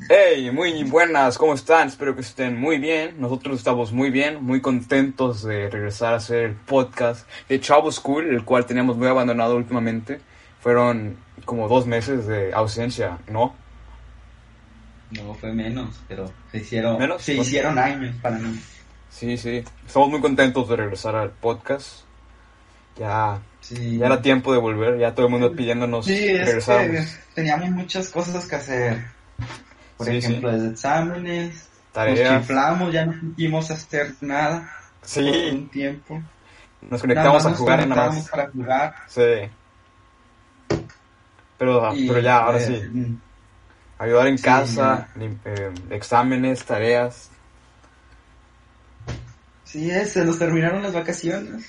Hey, muy buenas, ¿cómo están? Espero que estén muy bien. Nosotros estamos muy bien, muy contentos de regresar a hacer el podcast de Chavo School, el cual teníamos muy abandonado últimamente. Fueron como dos meses de ausencia, ¿no? No, fue menos, pero se hicieron, ¿Menos? Se hicieron años para mí. Sí, sí. Estamos muy contentos de regresar al podcast. Ya, Sí, ya era tiempo de volver, ya todo el mundo pidiéndonos sí es regresáramos. que teníamos muchas cosas que hacer. Por Sí, ejemplo, sí. desde exámenes, Tareas. nos chiflamos, ya no pudimos hacer nada por Sí, un tiempo. nos conectamos a jugar nada más. para jugar. Sí. Pero, y, pero ya, ahora sí. mm, Ayudar en Sí, casa, eh, exámenes, tareas. Sí, es, se nos terminaron las vacaciones.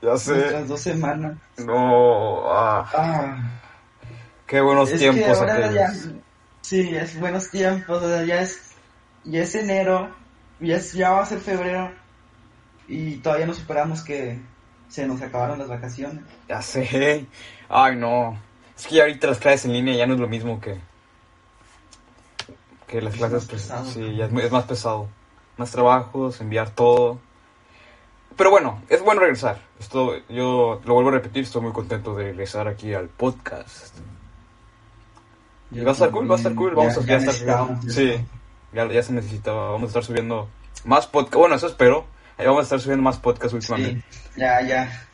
Ya sé. Nuestras dos semanas. No, ah, Ah, qué buenos es tiempos que ahora aquellos. ya, sí, es buenos tiempos, o sea, ya es, ya es enero, ya, es- ya va a ser febrero y todavía no superamos que se nos acabaron las vacaciones. Ya sé. Ay, no. Es que ya ahorita las clases en línea ya no es lo mismo que que las Es clases pues, pesado. sí, ya es, muy- es más pesado. Más trabajos, enviar todo. Pero bueno, es bueno regresar. Esto yo lo vuelvo a repetir, estoy muy contento de regresar aquí al podcast. Va a estar cool, va a estar cool, vamos Ya- a ya estar. Sí, ya, ya se necesitaba, vamos a estar subiendo más podcast. Bueno, eso espero. Ahí vamos a estar subiendo más podcast últimamente. Sí, ya, ya.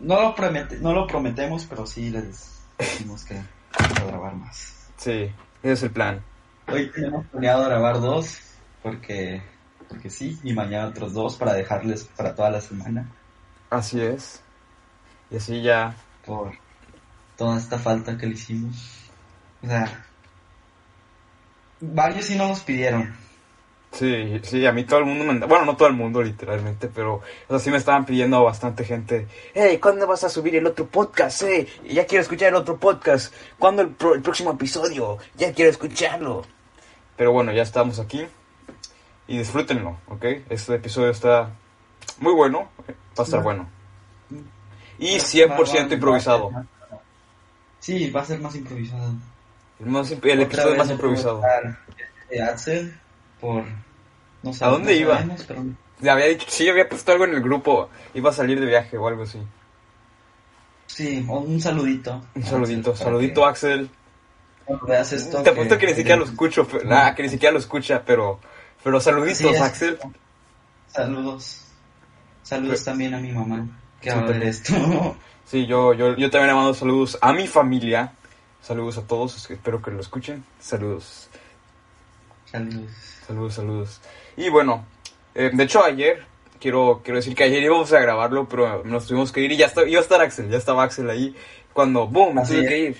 No lo, promete, no lo prometemos, pero sí les decimos que vamos a grabar más. Sí, ese es el plan. Hoy tenemos planeado grabar dos, porque, porque sí, y mañana otros dos para dejarles para toda la semana. Así es. Y así ya. por toda esta falta que le hicimos. O sea, varios sí nos los pidieron. Sí, sí, a mí todo el mundo me... Bueno, no todo el mundo literalmente, pero o sea, sí me estaban pidiendo bastante gente. Hey, ¿cuándo vas a subir el otro podcast? Eh? Ya quiero escuchar el otro podcast. ¿Cuándo el, pro- el próximo episodio? Ya quiero escucharlo. Pero bueno, ya estamos aquí. Y disfrútenlo, ¿ok? Este episodio está muy bueno. Va a estar bueno. Y Va- 100% va- va a ser improvisado. Sí, va a ser más improvisado. El, más episodio más improvisado. Axel por no sé, ¿A dónde iba? sabemos, pero Le había dicho, sí, había puesto algo en el grupo. Iba a salir de viaje o algo así. sí, un saludito. Un saludito, Axel, saludito que Axel. cuando veas esto, Te apuesto que ni siquiera lo escucho, pero, nah, que ni siquiera lo escucha, pero, pero saluditos, Sí, Axel. Saludos. Saludos Pues- también a mi mamá que va a Súper. ver esto. Sí, yo, yo, yo también le mando saludos a mi familia. Saludos a todos, espero que lo escuchen. Saludos, Saludos. saludos, saludos. Y bueno, eh, de hecho ayer, quiero, quiero decir que ayer íbamos a grabarlo, pero nos tuvimos que ir y ya está, iba a estar Axel, ya estaba Axel ahí. Cuando, boom, me tuve que ir.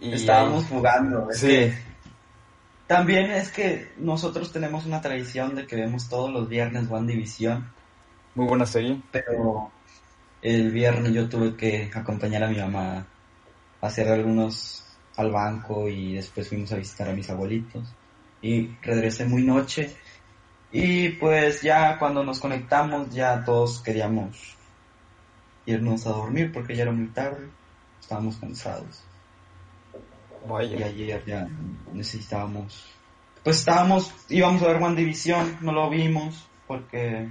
Y Estábamos ahí- jugando. es Sí. que También es que nosotros tenemos una tradición de que vemos todos los viernes One División, muy buena serie. pero el viernes yo tuve que acompañar a mi mamá a hacer algunos al banco y después fuimos a visitar a mis abuelitos. Y regresé muy noche. Y pues ya cuando nos conectamos ya todos queríamos irnos a dormir porque ya era muy tarde, estábamos cansados. y ayer ya necesitábamos pues estábamos íbamos a ver One División no lo vimos porque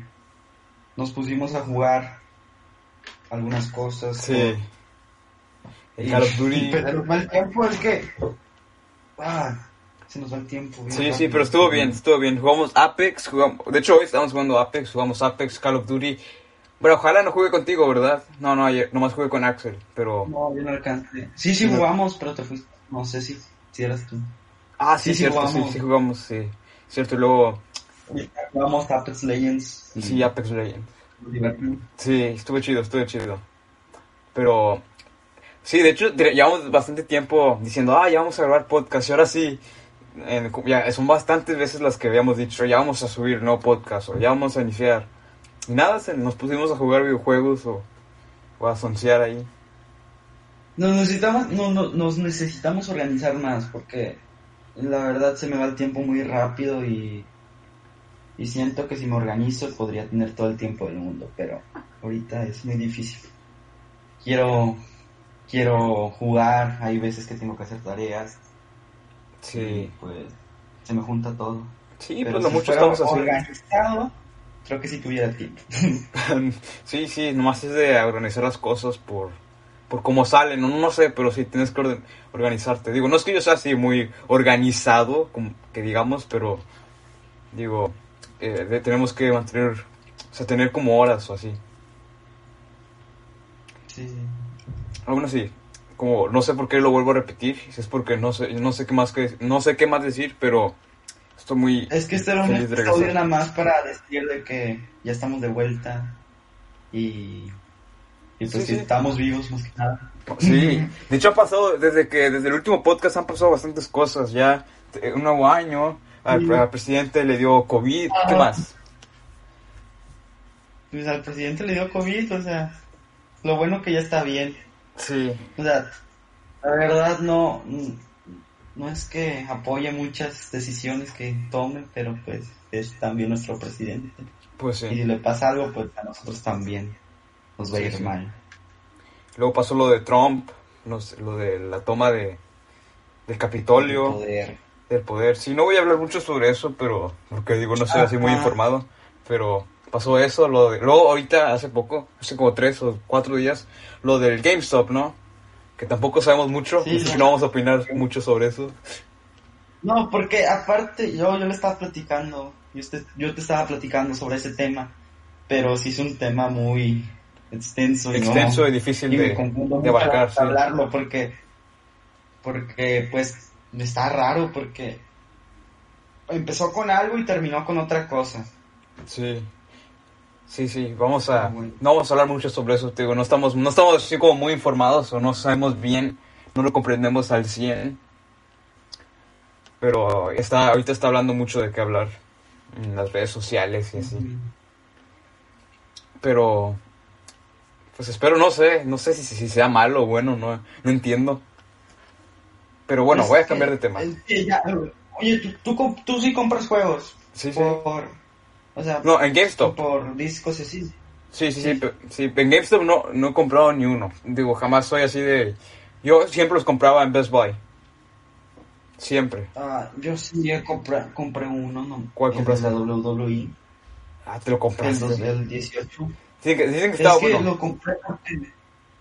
nos pusimos a jugar algunas cosas Sí. El Call of Duty. pero el mal tiempo es que ah, se nos va el tiempo bien Sí, sí, pero estuvo bien, estuvo bien. Jugamos Apex, jugamos... De hecho, hoy estamos jugando Apex, jugamos Apex, Call of Duty. Pero ojalá no juegue contigo, ¿verdad? No, no, ayer nomás jugué con Axel, pero... no yo no alcancé sí sí jugamos pero te fuiste no sé si si eras tú Ah, sí, Sí, cierto, jugamos. sí, sí jugamos, sí. Cierto, y luego... jugamos Apex Legends Sí, Apex Legends. Sí, estuvo chido, estuvo chido. Pero... Sí, de hecho, llevamos bastante tiempo diciendo, ah, ya vamos a grabar podcast. Y ahora sí, en- ya son bastantes veces las que habíamos dicho, ya vamos a subir no podcast o ya vamos a iniciar. Y nada, se- nos pusimos a jugar videojuegos o, o a soncear ahí. Nos necesitamos, no, no- nos necesitamos organizar más porque la verdad se me va el tiempo muy rápido y, y siento que si me organizo podría tener todo el tiempo del mundo, pero ahorita es muy difícil. Quiero, quiero jugar, hay veces que tengo que hacer tareas y Sí, pues se me junta todo. sí, Pero pues lo si mucho estamos organizado, creo que sí tuviera tiempo. Sí, sí, nomás es de organizar las cosas por, por cómo salen, no, no sé, pero sí tienes que orden- organizarte. Digo, no es que yo sea así muy organizado, como que digamos, pero digo, eh, de- tenemos que mantener, o sea, tener como horas o así. Sí, sí. Aún así, como no sé por qué lo vuelvo a repetir, si es porque no sé, no sé qué más que, no sé qué más decir, pero estoy muy Es que este era un de episodio nada más para decirle que ya estamos de vuelta y, y pues sí. estamos vivos más que nada. Sí, de hecho ha pasado, desde que desde el último podcast han pasado bastantes cosas, ya eh, un nuevo año, al, Sí. al presidente le dio COVID, ¿qué Ah. más? Pues al presidente le dio COVID, o sea, lo bueno que ya está bien. Sí, O sea, la verdad no, no es que apoye muchas decisiones que tome, pero pues es también nuestro presidente. pues Y si sí. le pasa algo, pues a nosotros también nos va a Sí, ir sí. mal. Luego pasó lo de Trump, lo de la toma de del Capitolio, Poder. Del poder. Sí, no voy a hablar mucho sobre eso, pero porque digo, no soy así muy informado, pero pasó eso, lo de, luego ahorita hace poco, hace como tres o cuatro días, lo del GameStop, ¿no? Que tampoco sabemos mucho, Sí, así que no vamos a opinar mucho sobre eso. No, porque aparte yo, yo le estaba platicando, yo, este- yo te estaba platicando sobre ese tema, pero sí es un tema muy extenso y, Extenso no, y difícil y de, de abarcar, sí. hablarlo porque, porque pues está raro porque empezó con algo y terminó con otra cosa. Sí. Sí, sí, vamos a... No vamos a hablar mucho sobre eso, te digo, no estamos, no estamos así como muy informados o no sabemos bien, no lo comprendemos al 100. Pero está, ahorita está hablando mucho de qué hablar en las redes sociales y así. Pero, pues espero, no sé, no sé si, si sea malo o bueno, no, no entiendo. Pero bueno, voy a cambiar de tema. es que ya, oye, ¿tú, tú, tú sí compras juegos Sí, sí. por, o sea, No, en GameStop. por discos así. Sí, sí, sí, Sí. sí, en GameStop no, no he comprado ni uno. Digo, jamás soy así de... Yo siempre los compraba en Best Buy. Siempre. Ah, yo sí he compra, compré uno, ¿no? ¿Cuál compraste? la WWE, Ah, te lo compraste. el 18. Dicen que, dicen que Es estaba que bueno. lo compré porque...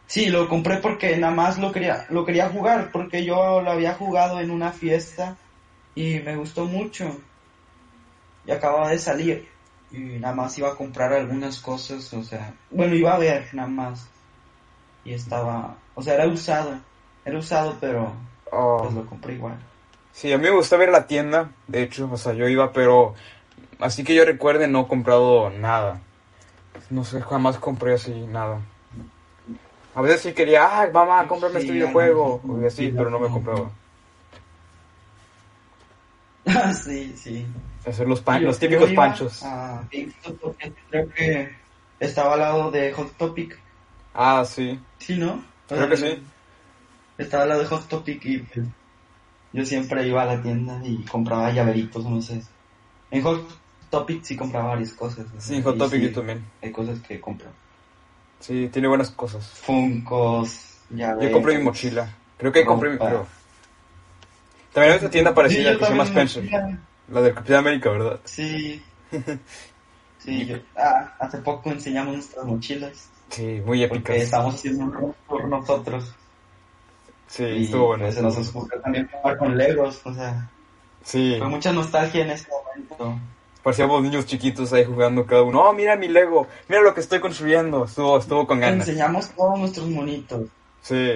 Sí, lo compré porque nada más lo quería, lo quería jugar, porque yo lo había jugado en una fiesta y me gustó mucho. Y acababa de salir y nada más iba a comprar algunas cosas, o sea, bueno, iba a ver nada más. Y estaba, o sea, era usado, era usado, pero Oh. pues lo compré igual. Sí, a mí me gusta ver la tienda, de hecho, o sea, yo iba, pero así que yo recuerde no he comprado nada. No sé, jamás compré así nada. A veces sí quería, ah, mamá, cómprame este Sí, videojuego, no, y así, sí, pero no me compraba. sí, sí. Hacer los, pan- los típicos iba panchos. a GameStop porque creo que estaba al lado de Hot Topic. Ah, sí, Sí, ¿no? creo que sí. Estaba al lado de Hot Topic y yo siempre iba a la tienda y compraba llaveritos, no sé. En Hot Topic sí compraba varias cosas. o Sí, en Hot y Topic sí, yo también. Hay cosas que compro. Sí, tiene buenas cosas. Funcos, llaveros. Yo compré mi mochila. Creo que compré mi... creo. También hay otra tienda parecida que se llama Spencer. La del Capitán América, ¿verdad? Sí. Sí, yo- ah, hace poco enseñamos nuestras mochilas. Sí, muy Porque épicas. estamos haciendo un run por nosotros. Sí, y estuvo bueno. pues, nos ocurrió también jugar con Legos. O sea, Sí, fue mucha nostalgia en ese momento. Parecíamos niños chiquitos ahí jugando cada uno. Oh, mira mi Lego, mira lo que estoy construyendo. Estuvo, estuvo con ganas. Enseñamos todos nuestros monitos. Sí.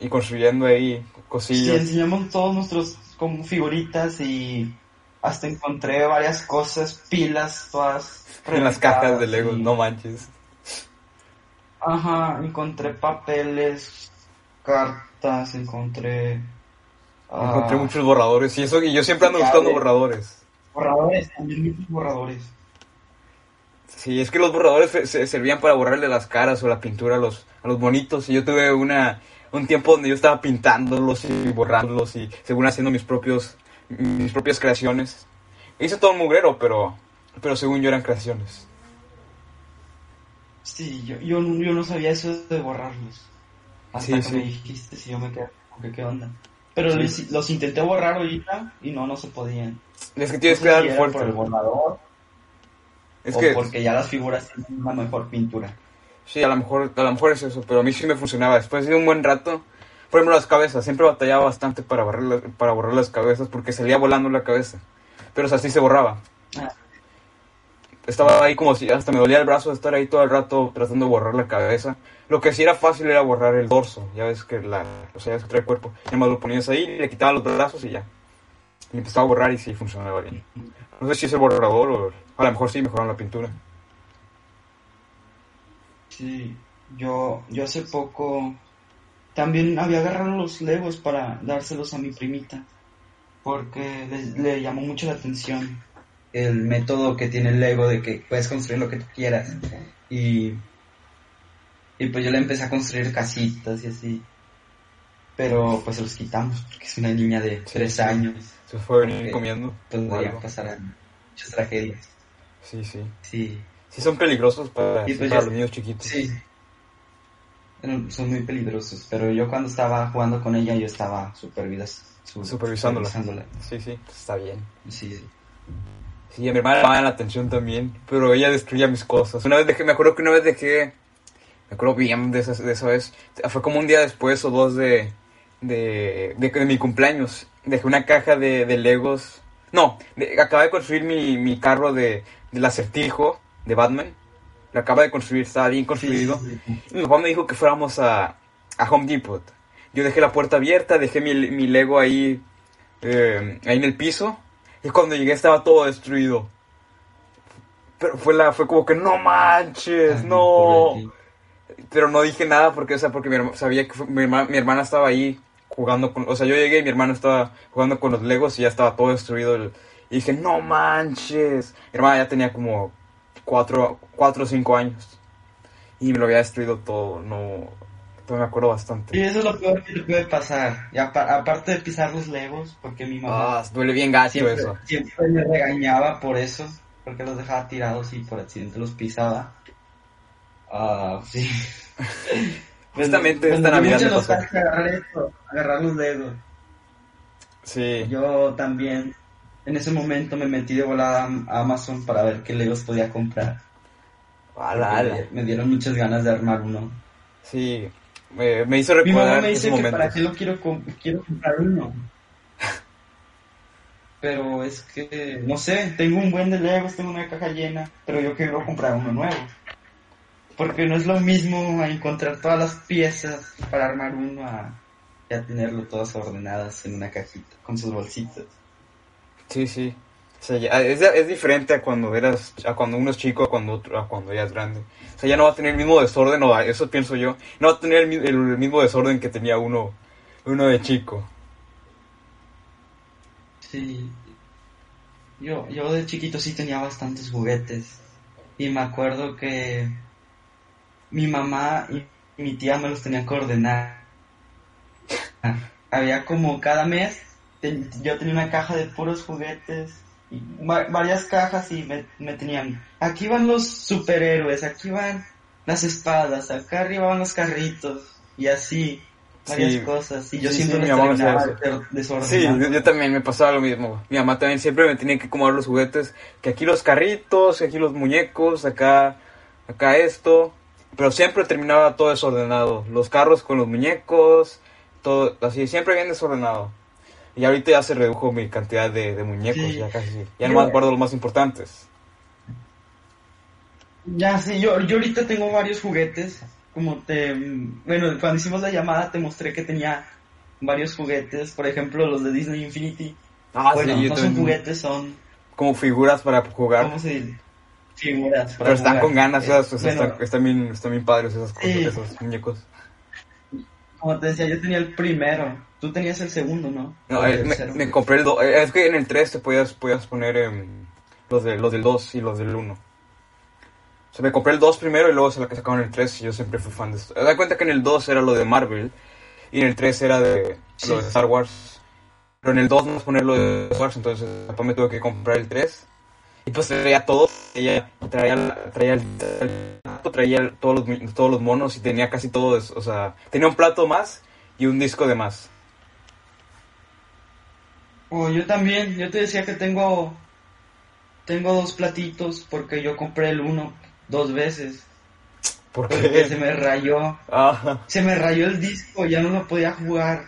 Y construyendo ahí Sí, cosillas. enseñamos todos nuestros como figuritas y hasta encontré varias cosas, pilas, todas en las cajas de Lego, y- no manches. Ajá, encontré papeles, cartas, encontré... ah, Encontré muchos borradores y eso, y yo siempre ando buscando borradores. Borradores, también muchos borradores. Sí, es que los borradores se, se servían para borrarle las caras o la pintura a los, a los bonitos. Y yo tuve una, un tiempo donde yo estaba pintándolos y borrándolos y según haciendo mis propios, mis propias creaciones. Hice todo un mugrero, pero, pero según yo eran creaciones. Sí, yo, yo, no- yo no sabía eso de borrarlos. Hasta Sí, que sí. me dijiste, si yo me quedé, que, ¿qué onda? Pero Sí. los, los intenté borrar ahorita y no, no se podían. Es que No tienes sé que dar si fuerte. por el borrador Es o que, porque ya las figuras tienen una mejor pintura. sí, a lo mejor, a lo mejor es eso, pero a mí sí me funcionaba. Después de un buen rato, por ejemplo, las cabezas, siempre batallaba bastante para borrar, las- para borrar las cabezas porque salía volando la cabeza. Pero o sea, así se borraba. Ah. Estaba ahí como si hasta me dolía el brazo de estar ahí todo el rato tratando de borrar la cabeza. Lo que sí era fácil era borrar el dorso. Ya ves que la, o sea, ya trae el cuerpo. Ya más lo ponías ahí, le quitabas los brazos y ya. Y empezaba a borrar y sí funcionaba bien. No sé si es el borrador o a lo mejor sí mejoraron la pintura. Sí, yo, yo hace poco también había agarrado los legos para dárselos a mi primita, porque le llamó mucho la atención el método que tiene el Lego de que puedes construir lo que tú quieras. Y, y pues yo le empecé a construir casitas y así. Pero pues se los quitamos porque es una niña de Sí, tres sí. años. Se fue a venir Ok. comiendo. o Podría algo. pasar muchas tragedias. Sí, sí. Sí, Sí son peligrosos para, pues para ya- los niños chiquitos. Sí. Son muy peligrosos, pero yo cuando estaba jugando con ella, yo estaba supervidas, su- Supervisándola. supervisándola. Sí, sí, está bien. Sí, sí. Sí, a mi hermana le llamaba la atención también, pero ella destruía mis cosas. Una vez dejé, me acuerdo que una vez dejé, me acuerdo bien de esa, de esa vez, fue como un día después o dos de, de, de, de mi cumpleaños. Dejé una caja de, de Legos. No, acababa de construir mi, mi carro de, del acertijo de Batman. Lo acaba de construir, estaba bien construido. Sí, sí, sí. Mi papá me dijo que fuéramos a, a Home Depot. Yo dejé la puerta abierta, dejé mi, mi Lego ahí, eh, ahí en el piso. Y cuando llegué estaba todo destruido. Pero fue la, fue como que no manches, Ay, no. Pero no dije nada porque, o sea, porque mi herma- sabía que fue- mi, herma- mi hermana estaba ahí jugando con, o sea, yo llegué y mi hermana estaba jugando con los Legos y ya estaba todo destruido. el- y dije, no manches. Mi hermana ya tenía como cuatro, cuatro o cinco años. Y me lo había destruido todo, no, no me acuerdo bastante. Y eso es lo peor que te puede pasar. Y apa- aparte de pisar los legos, porque mi mamá Ah, duele bien gacho siempre, eso. siempre me regañaba por eso, porque los dejaba tirados y por accidente los pisaba. Ah, sí. Justamente Pues, esta Navidad me pasó. agarrar esto, agarrar los legos. Sí. Yo también en ese momento me metí de volada a Amazon para ver qué legos podía comprar. Ala, ala. Me dieron muchas ganas de armar uno. Sí, me, me hizo Mi recordar mamá me dice que para qué lo quiero, quiero comprar uno. Pero es que, no sé, tengo un buen de Legos, tengo una caja llena, pero yo quiero comprar uno nuevo. Porque no es lo mismo encontrar todas las piezas para armar uno a tenerlo todas ordenadas en una cajita, con sus bolsitas. Sí, sí. Ya- es, es diferente a cuando eras, a cuando uno es chico, a cuando otro, a cuando ya es grande. O sea, ya no va a tener el mismo desorden, o eso pienso yo. No va a tener el, mi- el mismo desorden que tenía uno, uno de chico. Sí. Yo, yo de chiquito sí tenía bastantes juguetes. Y me acuerdo que mi mamá y mi tía me los tenían que ordenar. Había como cada mes, yo tenía una caja de puros juguetes. Varias cajas y me, me tenían, aquí van los superhéroes, aquí van las espadas, acá arriba van los carritos. Y así, varias Sí. cosas. Y yo Sí, siempre sí, me hacía terminaba eso. de- Sí, yo también me pasaba lo mismo. Mi mamá también siempre me tenía que acomodar los juguetes, que aquí los carritos, que aquí los muñecos, acá, acá esto. Pero siempre terminaba todo desordenado. Los carros con los muñecos, todo así, siempre bien desordenado. Y ahorita ya se redujo mi cantidad de, de muñecos, Sí. ya casi. Ya Yo- nomás guardo los más importantes. Ya, sí, yo, yo ahorita tengo varios juguetes. Como te. Bueno, cuando hicimos la llamada te mostré que tenía varios juguetes. Por ejemplo, los de Disney Infinity. Ah, bueno, sí, no son juguetes, son. Como figuras para jugar. ¿Cómo se dice? figuras. para Pero están jugar. con ganas, Eh, esas, bueno, están, están bien, están bien padres esas cosas, Sí. esos muñecos. Como te decía, yo tenía el primero. Tú tenías el segundo, ¿no? No, el eh, me, me compré el 2. Es que en el 3 te podías, podías poner em, los, de, los del 2 y los del 1. O sea, me compré el 2 primero y luego se la que sacaron el 3 y yo siempre fui fan de esto. Da cuenta que en el 2 era lo de Marvel y en el 3 era de Sí. lo de Star Wars. Pero en el 2 no es poner lo de Star Wars, entonces papá me tuve que comprar el 3. Y pues traía todo, traía, traía, traía el, el plato, traía todos, los, todos los monos y tenía casi todo, eso, o sea, tenía un plato más y un disco de más. Oh, yo también, yo te decía que tengo tengo dos platitos porque yo compré el uno dos veces ¿Por qué? porque se me rayó, Ah, se me rayó el disco, ya no lo podía jugar.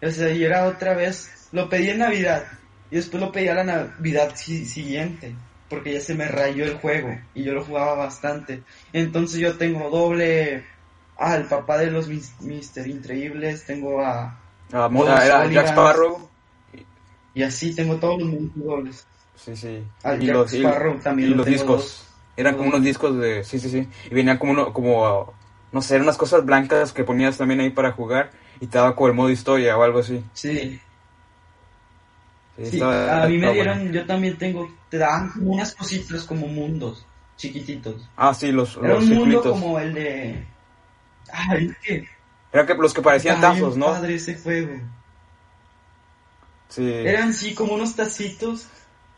O sea, y era otra vez, lo pedí en Navidad y después lo pedí a la Navidad si- siguiente porque ya se me rayó el juego y yo lo jugaba bastante. Entonces yo tengo doble al papá de los mis- Mister Increíbles, tengo a ah, mo- Los era Jack. Sparrow. y así tengo todos los dobles. Sí, sí. Al y Jack los, y- Sparrow también y lo los discos. dos. Eran como unos discos de... Sí, sí, sí. Y venían como uno, como... No sé, eran unas cosas blancas que ponías también ahí para jugar y te daba como el modo historia o algo así. Sí, Sí, a mí me dieron, yo también tengo, te daban como unas cositas como mundos chiquititos. Ah, sí, los, Era los un mundo como el de... Ay, es que... Eran que, los que parecían está tazos, ¿no? padre ese juego. Sí. Eran sí como unos tacitos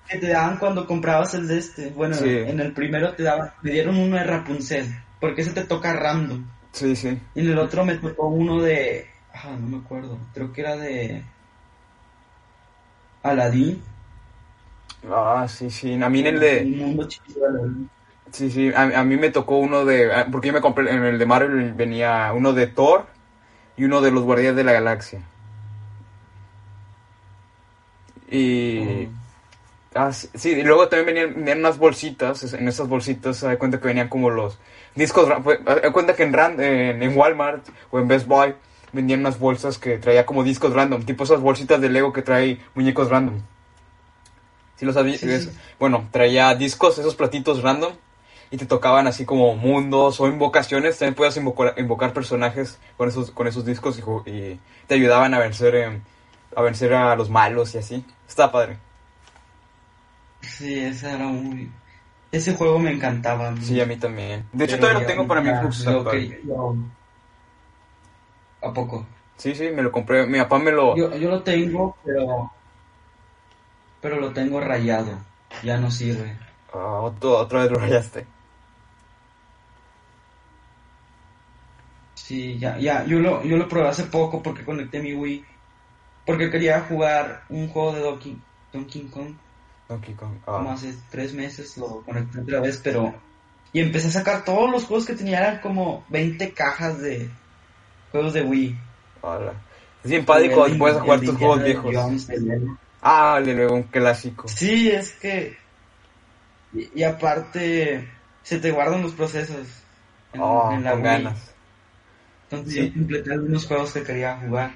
que te daban cuando comprabas el de este. Bueno, Sí. en el primero te daban, me dieron uno de Rapunzel, porque ese te toca random. Sí, sí. Y en el otro me tocó uno de... Ah, no me acuerdo. Creo que era de... Aladdin. Ah, sí, sí. A mí en el de... Un mundo chiquito de Aladdin. Sí, sí. A, a mí me tocó uno de... ah, Porque yo me compré... En el de Marvel venía uno de Thor y uno de los Guardianes de la Galaxia. Y... Ah, sí, y luego también venían, venían unas bolsitas, en esas bolsitas se da cuenta que venían como los discos, de cuenta que en, Ran- en, en Walmart o en Best Buy vendían unas bolsas que traía como discos random, tipo esas bolsitas de Lego que trae muñecos random. ¿Sí lo sabías? Sí, sí. Bueno, traía discos, esos platitos random, y te tocaban así como mundos o invocaciones, también podías invocar, invocar personajes con esos, con esos discos y, y te ayudaban a vencer, em, a vencer a los malos y así. Está padre. Sí, ese era muy... Ese juego me encantaba. a mí. Sí, a mí también. De hecho, todavía lo tengo para mi Xbox. lo actual. que- lo- ¿A poco? Sí, sí, me lo compré. Mi papá me lo... Yo, yo lo tengo, pero... Pero lo tengo rayado. Ya no sirve. Ah, otro- otra vez lo rayaste. Sí, ya, ya, yo lo, yo lo probé hace poco porque conecté mi Wii. Porque quería jugar un juego de Donkey, Donkey Kong. Donkey Kong. Como Ah, hace tres meses lo conecté otra vez, pero... Y empecé a sacar todos los juegos que tenía, eran como 20 cajas de juegos de Wii. hola. Es bien padre El cuando de- puedes jugar de tus juegos viejos. Jones, el de- Ah, le luego un clásico. Sí, es que... Y, y aparte, se te guardan los procesos en, Oh, en la con Wii. ganas. Entonces Sí. yo completé algunos juegos que quería jugar.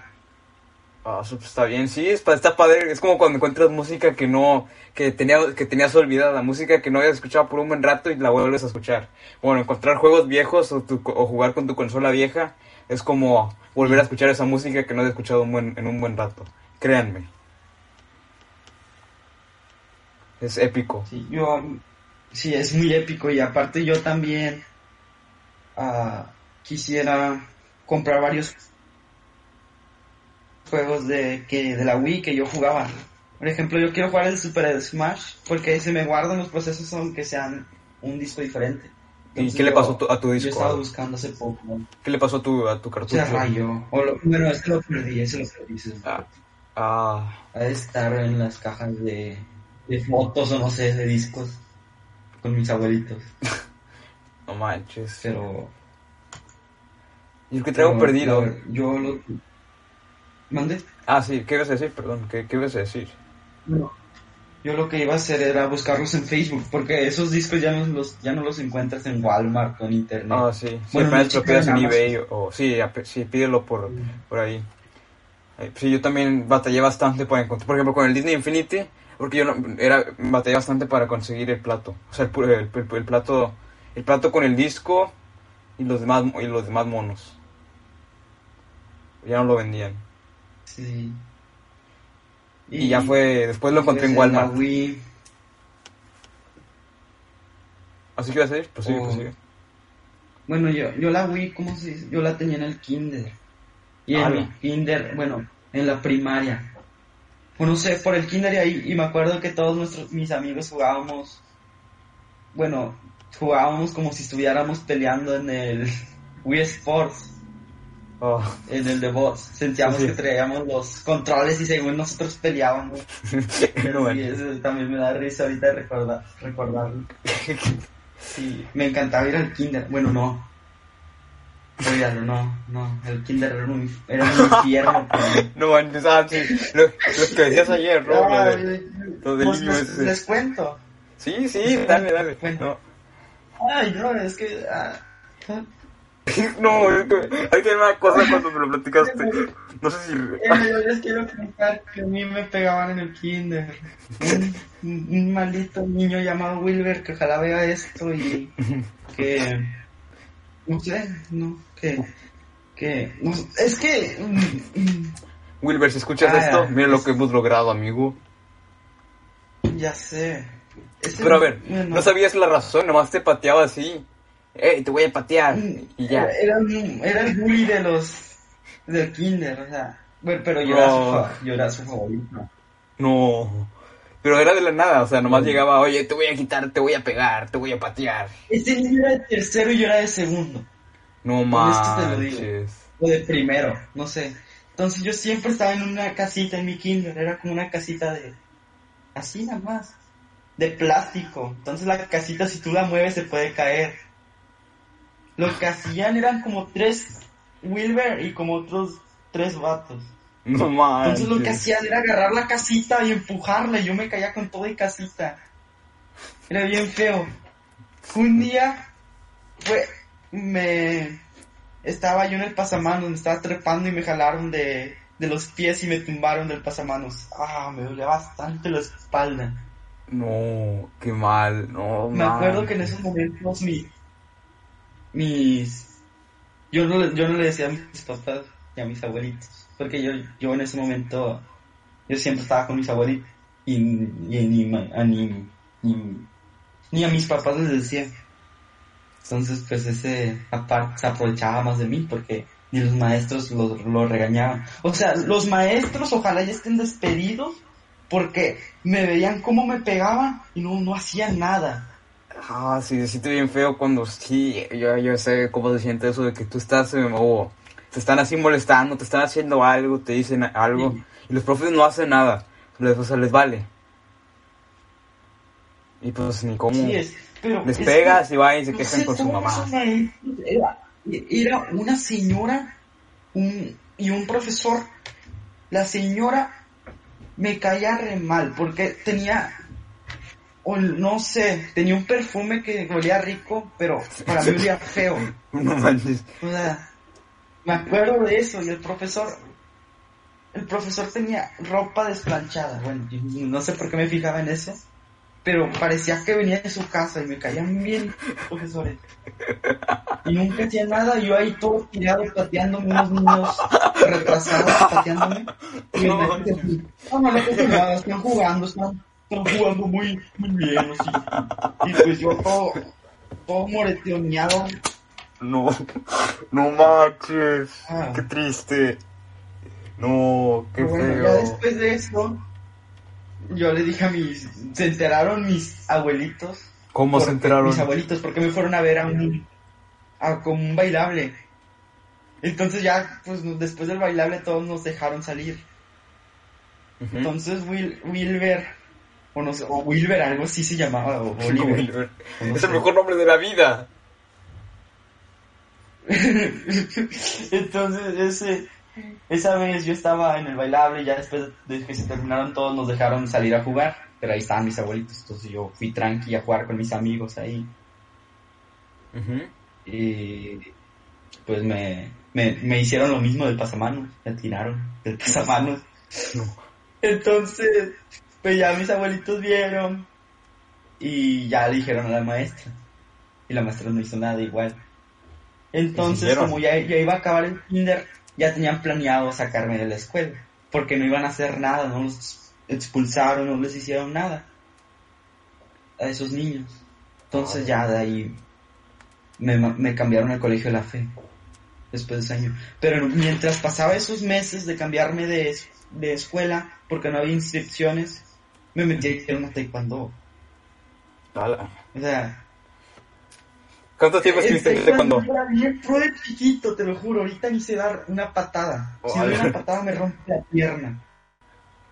Ah, eso, pues, está bien, sí, está padre. Es como cuando encuentras música que no, que tenía, que tenías olvidada, música que no habías escuchado por un buen rato y la vuelves a escuchar. Bueno, encontrar juegos viejos o, tu- o jugar con tu consola vieja es como volver a escuchar esa música que no habías escuchado un buen- en un buen rato. Créanme. Es épico. Sí, yo, sí, es muy épico y aparte yo también ah, quisiera comprar varios juegos de que de la Wii que yo jugaba. Por ejemplo, yo quiero jugar el Super Smash porque se me guardan los procesos aunque sean un disco diferente. ¿Y qué le yo- pasó a tu Yo disco? estaba buscando hace poco. ¿Qué le pasó a tu, a tu cartucho? Se rayó. O lo, bueno, ese lo perdí, ese lo perdí. ese lo perdí. Ah, ah, Ha de estar en las cajas de, de fotos o no sé, de discos con mis abuelitos. no manches. Pero. Y el que traigo pero, perdido. yo lo. ¿Mande? Ah, sí, ¿qué ibas a decir? Perdón, ¿qué, qué ibas a decir? No. Yo lo que iba a hacer era buscarlos en Facebook, porque esos discos ya no los, ya no los encuentras en Walmart o en internet. Ah, sí. Si Bueno, no lo pides en eBay o, o- sí, sí, pídelo por, por ahí. Eh, Sí, yo también batallé bastante para encontrar, por ejemplo, con el Disney Infinity, porque yo no, era, batallé bastante para conseguir el plato, o sea, el, el, el- el plato, el plato con el disco y los demás, y los demás monos. Ya no lo vendían. Sí. Y, ya fue, después lo encontré en pues, la Walmart. Wii, ¿Así que iba a ser? Pues sí, Oh. pues sí. Bueno, yo, yo la Wii, ¿cómo se dice? Yo la tenía en el kinder. Y en mi kinder, bueno, en la primaria. Bueno, no sé, por el kinder y ahí, y me acuerdo que todos nuestros, mis amigos jugábamos, bueno, jugábamos como si estuviéramos peleando en el Wii Sports, Oh, en el de bots. Sentíamos Sí. que traíamos los controles y según nosotros peleábamos. pero Y bueno. eso también me da risa ahorita recordar, recordarlo. Sí, me encantaba ir al kinder. Bueno, no. Olvídalo, no, no. El kinder era un, era un infierno. No manches, ah, sí, lo, lo que decías ayer, ¿no? De- lo del pues niño les, cuento. Sí, sí, dale, dale. No, Ay, no, es que... ah, no, hay que una cosa cuando me lo platicaste. No sé si. eh, yo les quiero contar que a mí me pegaban en el kinder. Un, maldito niño llamado Wilber que ojalá vea esto y que... No sé, no, que... que no, es que... Wilber, si escuchas Ah, esto, mira lo que hemos logrado, amigo. Ya sé. Pero a ver, no sabías la razón, nomás te pateaba así. ¡Ey, te voy a patear! Y ya. Era, era, el bully de los del kinder, o sea. Bueno, pero yo, era, su, yo era su favorito. No. Pero era de la nada, o sea, nomás No. llegaba, oye, te voy a quitar, te voy a pegar, te voy a patear. Ese niño era de tercero y yo era de segundo. No manches. O de primero, no sé. Entonces yo siempre estaba en una casita en mi kinder, era como una casita de... Así nada más. De plástico. Entonces la casita si tú la mueves se puede caer. Lo que hacían eran como tres Wilber y como otros tres vatos. No manches. Entonces lo que hacían era agarrar la casita y empujarla y yo me caía con todo y casita. Era bien feo. Un día fue, me estaba yo en el pasamanos, me estaba trepando y me jalaron de, de los pies y me tumbaron del pasamanos. Ah, me dolía bastante la espalda. No, qué mal, no Me acuerdo que en esos momentos mi, mis... Yo no, yo no le decía a mis papás y a mis abuelitos, porque yo, yo en ese momento, yo siempre estaba con mis abuelitos y, ni, a, ni, ni, ni a mis papás les decía. Entonces, pues ese aparte se aprovechaba más de mí porque ni los maestros lo, lo regañaban. O sea, los maestros ojalá ya estén despedidos porque me veían cómo me pegaban y no, no hacían nada. Ah, sí, se siente bien feo cuando sí, yo, yo sé cómo se siente eso de que tú estás, eh, o te están así molestando, te están haciendo algo, te dicen algo, Sí. y los profes no hacen nada, les, o sea, les vale. Y pues ni cómo. Sí es, pero Les es pegas que y van y se no quejan con su mamá. Era, era una señora un, y un profesor. La señora me caía re mal porque tenía, o no sé, tenía un perfume que olía rico, pero para mí olía feo. No manches. O sea, me acuerdo de eso y el profesor, el profesor tenía ropa desplanchada. Bueno, no sé por qué me fijaba en eso, pero parecía que venía de su casa y me caían bien profesores. Y nunca hacía nada, yo ahí todo tirado pateándome, unos niños retrasados pateándome. Y No. así, no, no, no pasa nada, están jugando, están, están jugando muy, muy bien, así. Y pues yo todo, todo moreteoneado, No, no manches. Ah. Qué triste. No, qué bueno, feo. ya después de eso, yo le dije a mis... Se enteraron mis abuelitos. ¿Cómo se enteraron? Mis abuelitos, porque me fueron a ver a un... a como un bailable. Entonces ya, pues después del bailable todos nos dejaron salir. Entonces Will, Wilber, o no sé, o Wilber, algo así se llamaba, o Oliver. Wilber. o no Es sé. el mejor nombre de la vida. Entonces, ese, esa vez yo estaba en el bailable y ya después de que se terminaron todos nos dejaron salir a jugar, pero ahí estaban mis abuelitos, entonces yo fui tranqui a jugar con mis amigos ahí y pues me, me, me hicieron lo mismo del pasamanos, me tiraron del pasamanos. Entonces, pues ya mis abuelitos vieron y ya le dijeron a la maestra. Y la maestra no hizo nada igual. Entonces, como ya, ya iba a acabar el kinder, ya tenían planeado sacarme de la escuela. Porque no iban a hacer nada, no los expulsaron, no les hicieron nada a esos niños. Entonces ya de ahí me, me cambiaron al colegio de la fe después de ese año. Pero mientras pasaba esos meses de cambiarme de, de escuela, porque no había inscripciones, me metí a una taekwondo. O sea... ¿Cuánto tiempo estuviste en taekwondo? Fue de chiquito, te lo juro. Ahorita ni sé dar una patada. si doy una patada me rompe la pierna.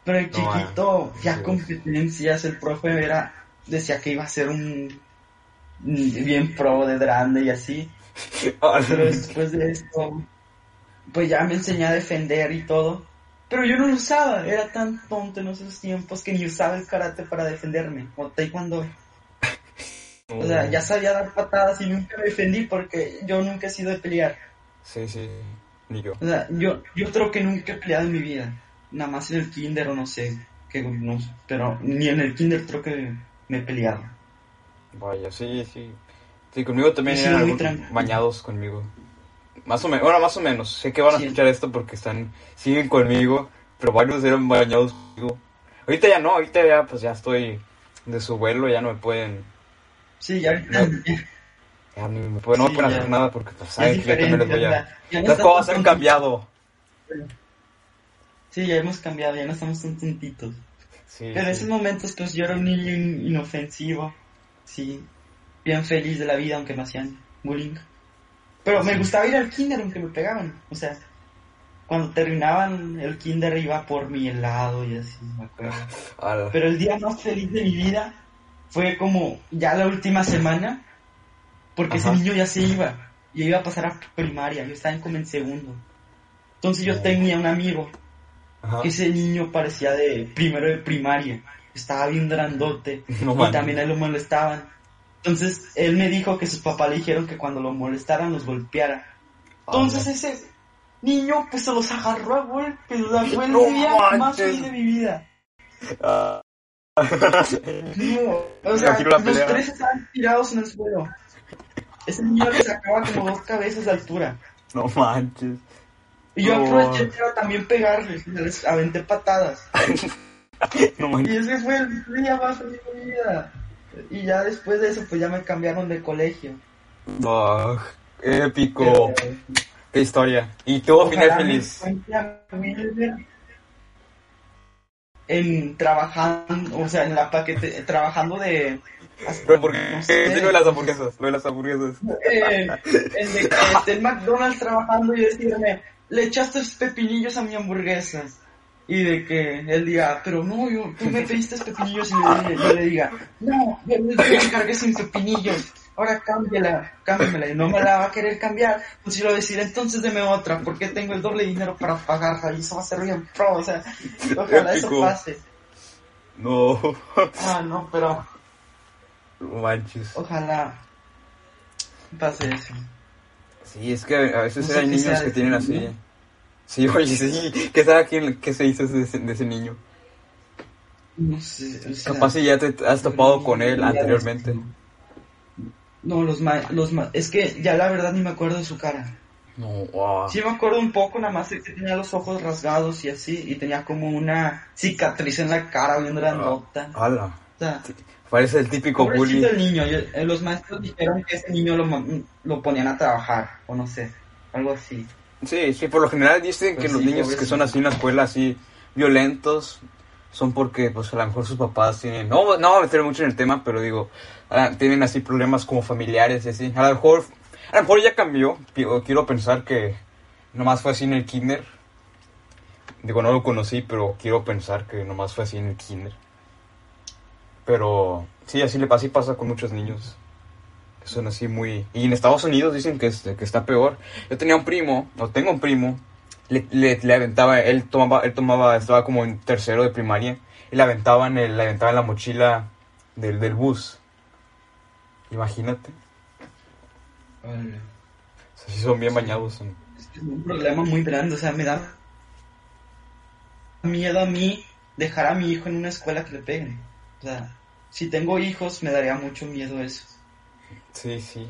Pero el chiquito, ya competencias, el profe era, decía que iba a ser un bien pro de grande y así. Pero después de esto, pues ya me enseñé a defender y todo. Pero yo no lo usaba, era tan tonto en esos tiempos que ni usaba el karate para defenderme, o taekwondo. O sea, ya sabía dar patadas y nunca me defendí porque yo nunca he sido de pelear. Sí, sí, ni yo. O sea, yo, yo creo que nunca he peleado en mi vida. Nada más en el kinder o no sé, que no, pero ni en el kinder creo que me he peleado. Vaya, sí, sí. Sí, conmigo también eran bañados conmigo. Más o menos, bueno, más o menos. Sé que van a escuchar esto porque están, siguen conmigo, pero varios eran bañados conmigo. Ahorita ya no, ahorita ya pues ya estoy de su vuelo, ya no me pueden... Sí, ya. Ya, no, me pueden, no me pueden hacer nada porque pues, saben que yo también les voy a... Las cosas han cambiado. Sí, ya hemos cambiado, ya no estamos tan tontitos. Pero en esos momentos pues yo era un niño inofensivo, sí, bien feliz de la vida aunque me hacían bullying. Pero me gustaba ir al kinder aunque me pegaban, o sea, cuando terminaban el kinder iba por mi helado y así, me acuerdo. Pero el día más feliz de mi vida fue como ya la última semana, porque ese niño ya se iba, y iba a pasar a primaria, yo estaba en como en segundo. Entonces yo tenía un amigo, que ese niño parecía de primero de primaria, estaba bien grandote, y también a él lo molestaban. Entonces él me dijo que sus papás le dijeron que cuando lo molestaran los golpeara. Entonces ese niño pues se los agarró a golpes, o sea, fue el día más feliz de mi vida. Ah. o sea, los tres estaban tirados en el suelo. Ese niño le sacaba como dos cabezas de altura. No manches. Y yo aproveché para también pegarles, les aventé patadas. no manches. Y ese fue el día más feliz de mi vida. Y ya después de eso, pues ya me cambiaron de colegio. Oh, épico. Qué historia. ¿Y tú, final feliz? En trabajando, o sea, en la paquete, trabajando de... Lo de las hamburguesas, lo de las hamburguesas. Eh, en de el McDonald's trabajando y decirme, le echaste pepinillos a mi hamburguesa y de que él diga, pero no, yo, tú me pediste pepinillos y yo, le diga, no, yo me encargué sin pepinillos, ahora cámbiala, cámbiamela, y no me la va a querer cambiar, pues yo le voy a decir, entonces deme otra, porque tengo el doble dinero para pagarla y eso va a ser bien pro, o sea, ojalá eso pase. No. Ah, no, pero... No manches. Ojalá pase eso. Sí, es que a veces hay niños que tienen así... Sí, oye, sí. ¿Qué sabe quién, qué se hizo de ese, de ese niño? No sé. O sea, Capaz si ya te has topado con él anteriormente. No, los ma los ma es que ya la verdad ni me acuerdo de su cara. No, wow. Sí me acuerdo un poco, nada más que tenía los ojos rasgados y así, y tenía como una cicatriz en la cara bien grandota. ¡Hala! O sea, Parece el típico bully. el niño, eh, los maestros dijeron que ese niño lo, lo ponían a trabajar, o no sé, algo así. Sí, sí, por lo general dicen que pues los niños que son así en la escuela, así violentos, son porque pues a lo mejor sus papás tienen, no, no voy a meter mucho en el tema, pero digo, ah, tienen así problemas como familiares y así. A lo mejor, a lo mejor ya cambió, quiero pensar que nomás fue así en el kinder. Digo, no lo conocí, pero quiero pensar que nomás fue así en el kinder. Pero sí, así le pasa, así pasa con muchos niños son así muy... Y en Estados Unidos dicen que, que está peor. Yo tenía un primo, o tengo un primo, le, le, aventaba, él tomaba, él tomaba, estaba como en tercero de primaria, y le aventaban, el, le aventaban la mochila del, del bus. Imagínate. Vale. O sea, sí son bien bañados. es un problema muy grande, o sea, me da miedo a mí dejar a mi hijo en una escuela que le peguen. O sea, si tengo hijos me daría mucho miedo eso. Sí, sí.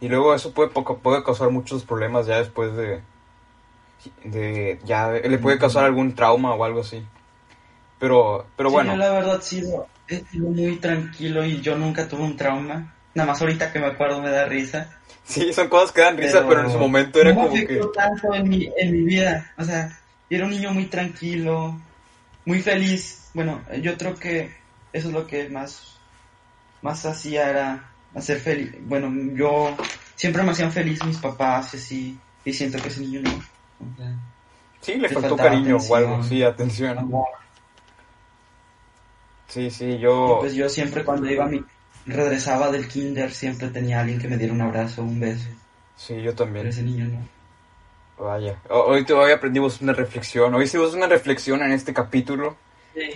Y luego eso puede, puede causar muchos problemas ya después de... de ya le puede causar algún trauma o algo así. Pero, pero Sí, bueno. yo la verdad he sido, he sido muy tranquilo y yo nunca tuve un trauma. Nada más ahorita que me acuerdo me da risa. Sí, son cosas que dan risa, pero, en su momento era como que... tanto en mi, en mi vida. O sea, era un niño muy tranquilo, muy feliz. Bueno, yo creo que eso es lo que más, más hacía era hacer feliz. Bueno, yo siempre me hacían feliz mis papás y así. Y siento que ese niño no. O sea, Sí, le faltó cariño o algo, atención. sí, atención. amor. Sí, sí, Y yo... pues yo siempre cuando iba a mi, regresaba del kinder siempre tenía alguien que me diera un abrazo, un beso. Sí, yo Pero también. ese niño no. Vaya. Ho- Hoy, hoy aprendimos una reflexión. Hoy hicimos una reflexión en este capítulo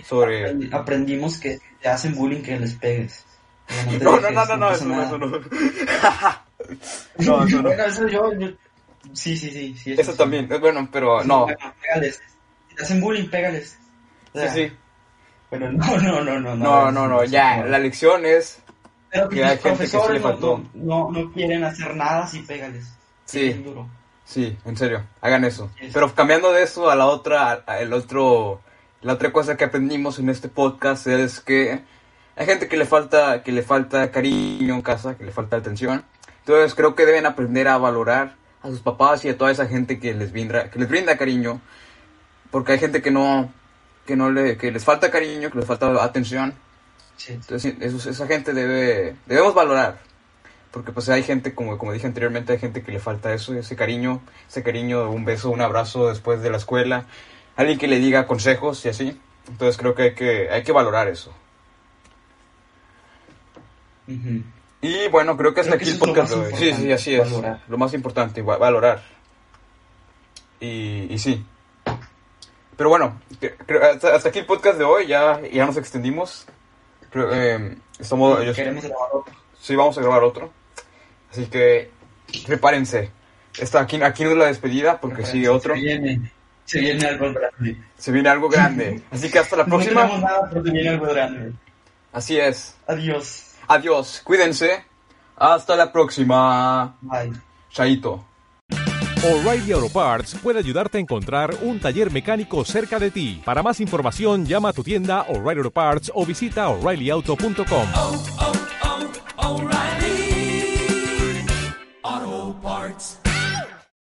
sobre... Aprendi- Aprendimos que te hacen bullying que les pegues. No, no, no, no, no, eso no, eso no. No, eso no. Bueno, eso yo, Sí, sí, sí. sí Eso también, es bueno, pero no. bueno, pégales. Si te hacen bullying, pégales. Sí, sí. Pero no, no, no, no. No, no, no, ya, la lección es... Pero que profesores no, no, no quieren hacer nada, sí pégales. Sí. Sí, en serio, hagan eso. Pero cambiando de eso a la otra, el otro, la otra cosa que aprendimos en este podcast es que hay gente que le falta, que le falta cariño en casa, que le falta atención. Entonces creo que deben aprender a valorar a sus papás y a toda esa gente que les brinda, que les brinda cariño, porque hay gente que no, que no le, que les falta cariño, que les falta atención. Sí. Entonces eso- esa gente debe, debemos valorar. Porque pues hay gente, como, como dije anteriormente, hay gente que le falta eso, ese cariño, ese cariño, un beso, un abrazo después de la escuela, alguien que le diga consejos y así. Entonces creo que hay que, hay que valorar eso. Y bueno, creo que hasta Creo que aquí el podcast de más hoy. Sí, sí, así es. valorar. Lo más importante, va- valorar. Y, y sí. Pero bueno, hasta, hasta aquí el podcast de hoy, ya, ya nos extendimos. Creo, eh, estamos, yo- Queremos grabar otro. Sí, vamos a grabar otro. Así que prepárense. Está aquí, aquí no es la despedida porque sigue otro. Se viene, se viene algo grande. Se viene algo grande. Así que hasta la No próxima. nada, pero se viene algo grande. Así es. Adiós. Adiós, cuídense. Hasta la próxima. Bye. Chaito. O'Reilly Auto Parts puede ayudarte a encontrar un taller mecánico cerca de ti. Para más información, llama a tu tienda O'Reilly Auto Parts o visita oreillyauto.com.